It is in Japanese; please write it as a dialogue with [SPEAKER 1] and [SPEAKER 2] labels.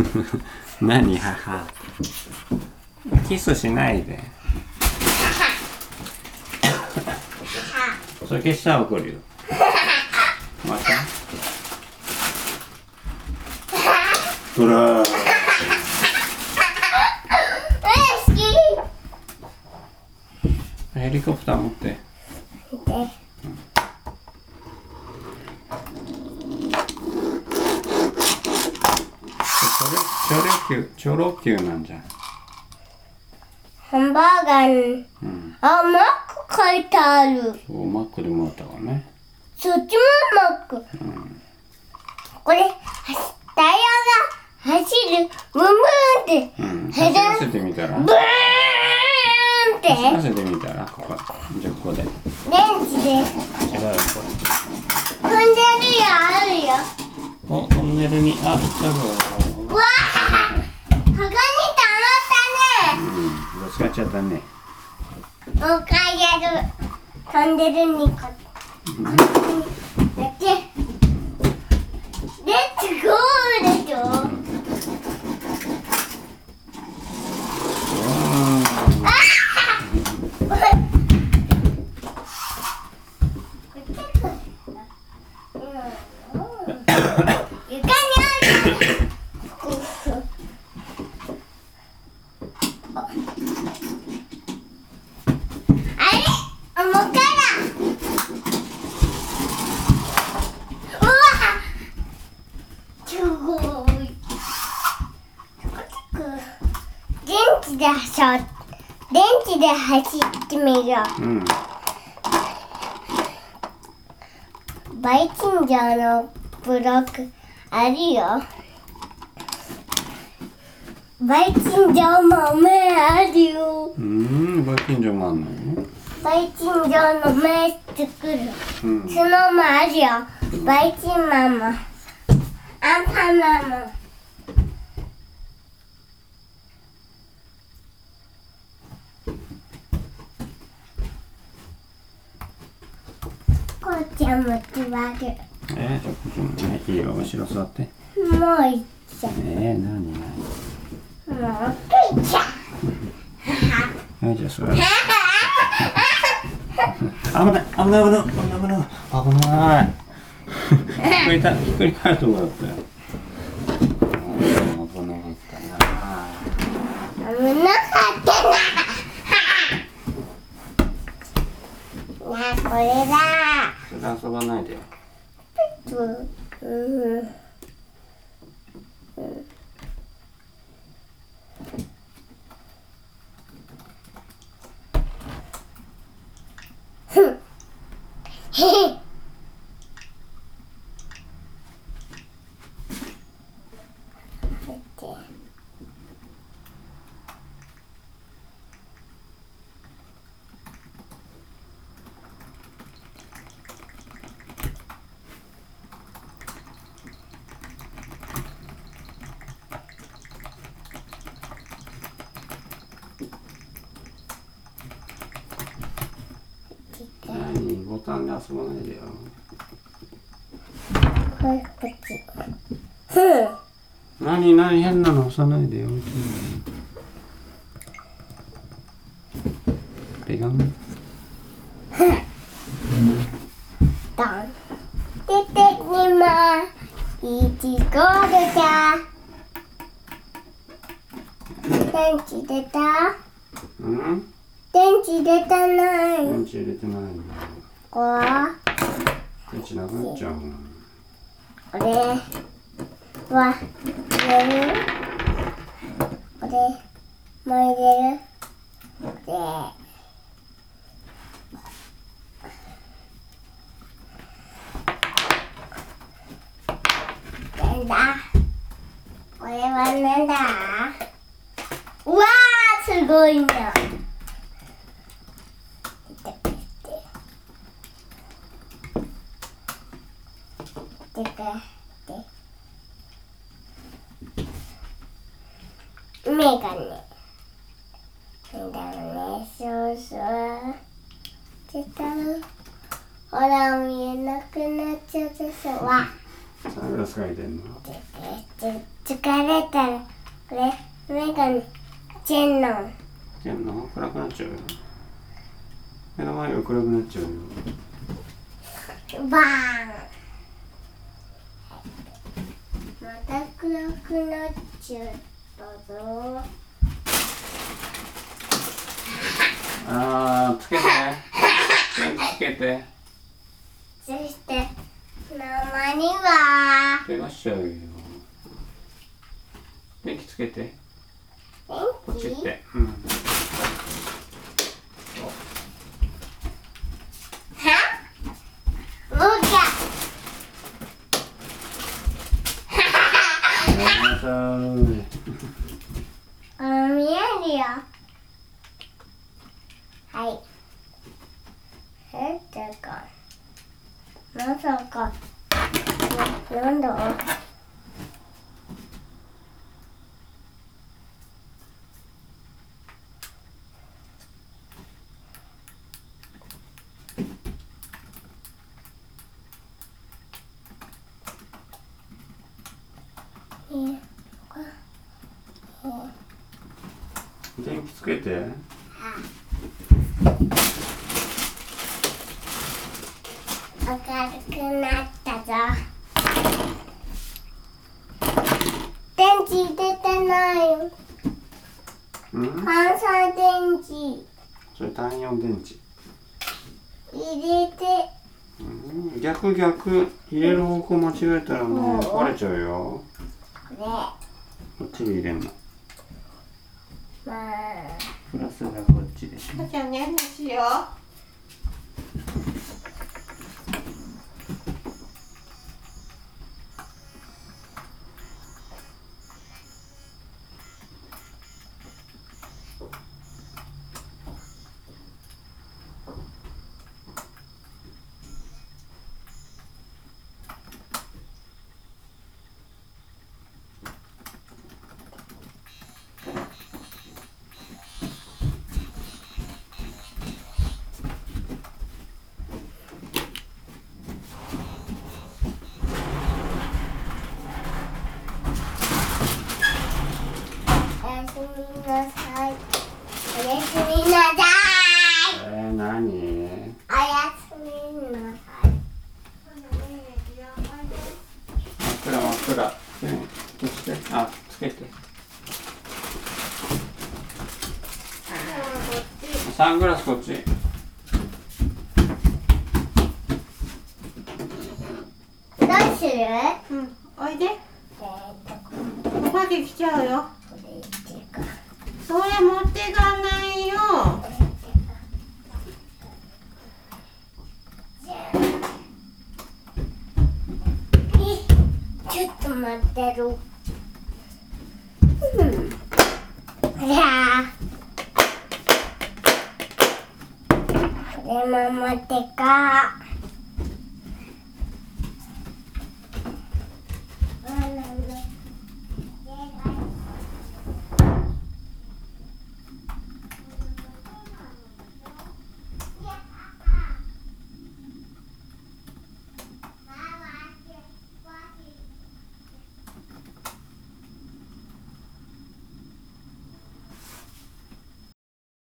[SPEAKER 1] 何母？キスしないで。それ消したら怒るよ。また？ほら。
[SPEAKER 2] え好き。
[SPEAKER 1] ヘリコプター持って
[SPEAKER 2] 見て
[SPEAKER 1] チョロ級チョロ級なんじゃん。
[SPEAKER 2] ハンバーガーに。
[SPEAKER 1] うん。
[SPEAKER 2] あマック書いてある。
[SPEAKER 1] そうマックでもらったからね。
[SPEAKER 2] そっちもマック。これはしタイヤが走るブンブンって。
[SPEAKER 1] うん。走らせてみたら？
[SPEAKER 2] ブーンって。
[SPEAKER 1] 走らせてみたら？ここ。じゃあここで。違うよ
[SPEAKER 2] 電池で
[SPEAKER 1] こ
[SPEAKER 2] 踏んでるよあるよ。
[SPEAKER 1] れおトンネルに。あ来たぞ
[SPEAKER 2] うわあここに溜まったね。
[SPEAKER 1] ぶつかっちゃったね。
[SPEAKER 2] もう一回やる飛んでるにこやってレッツゴーでしょ床にあるあれあもう一回だうわすごい電池で走っ電池で走ってみよう
[SPEAKER 1] うん
[SPEAKER 2] バイキンジャーのブロックあるよ。バイキンジャー豆あるよ。
[SPEAKER 1] うんご近所もあんの
[SPEAKER 2] バイキンジャーの目作る。
[SPEAKER 1] うん
[SPEAKER 2] そのもあるよ。バイキンママ。アンパンママ。こうちゃんも座る。
[SPEAKER 1] えー、いいよ後ろ座って
[SPEAKER 2] もういっちゃ
[SPEAKER 1] えー、何？何
[SPEAKER 2] う。もういっちゃう。
[SPEAKER 1] はいじゃあ座る危ない危ない危ない危ない危ない危ないひっくりたひっくり返るとこだったよ危なかったな
[SPEAKER 2] 危なかったな。なあ、これだ。
[SPEAKER 1] それで遊ばないでよ
[SPEAKER 2] うん。うん。ふん。へへ。
[SPEAKER 1] 何ボタンで遊ばないでよ
[SPEAKER 2] これこっち。ふん。
[SPEAKER 1] 何何変なの押さないでよペガン
[SPEAKER 2] ドン。出てきます。いちご出た。電池出た？
[SPEAKER 1] うん？
[SPEAKER 2] 電池出たない。
[SPEAKER 1] 電池入れてないの
[SPEAKER 2] こは。
[SPEAKER 1] 電池なくなっちゃうもん。
[SPEAKER 2] これは入れる。これも入れるこれはなんだ？うわーすごいんだてかで。メガネメガネそうそう。ちたほら見えなくなっちゃったさわ
[SPEAKER 1] サングラスかけてんの
[SPEAKER 2] てて疲れたらこれ目がチェンの
[SPEAKER 1] でも暗くなっちゃうよ。目の前が暗くなっちゃうよ。
[SPEAKER 2] バーンまた暗くなっちゃったぞ
[SPEAKER 1] あーつけて。電気つけて。
[SPEAKER 2] そしてママには。
[SPEAKER 1] 怪我しちゃうよ。電気つけて。ポチって。うん
[SPEAKER 2] はもう
[SPEAKER 1] ごめんなさい
[SPEAKER 2] あ見えるよはいえってかまさか。なんだえこ
[SPEAKER 1] 電気つけて。
[SPEAKER 2] 明るくなったぞ。電池出てないよ。
[SPEAKER 1] うん？
[SPEAKER 2] 関西電池。
[SPEAKER 1] それ単4電池。
[SPEAKER 2] 入れて。
[SPEAKER 1] うん。逆逆。入れる方向間違えたらもう壊れちゃうよ。
[SPEAKER 2] これ
[SPEAKER 1] こっちに入れんの。
[SPEAKER 2] まあ
[SPEAKER 1] プラスがこっちでしょ。
[SPEAKER 3] じゃあね、にしよ
[SPEAKER 2] おやすみなさい。おやすみなさい。
[SPEAKER 1] えー、何？
[SPEAKER 2] おやすみなさい。
[SPEAKER 1] 真っ暗真っ暗。してあつけて。サングラスこっち。
[SPEAKER 2] どうする？え
[SPEAKER 3] う。うん、おいで。
[SPEAKER 2] ーっと。こ
[SPEAKER 3] ここまで来ちゃうよ。それ持ってかないよ。
[SPEAKER 2] ちょっと待ってるうん。じゃあこれも持ってか。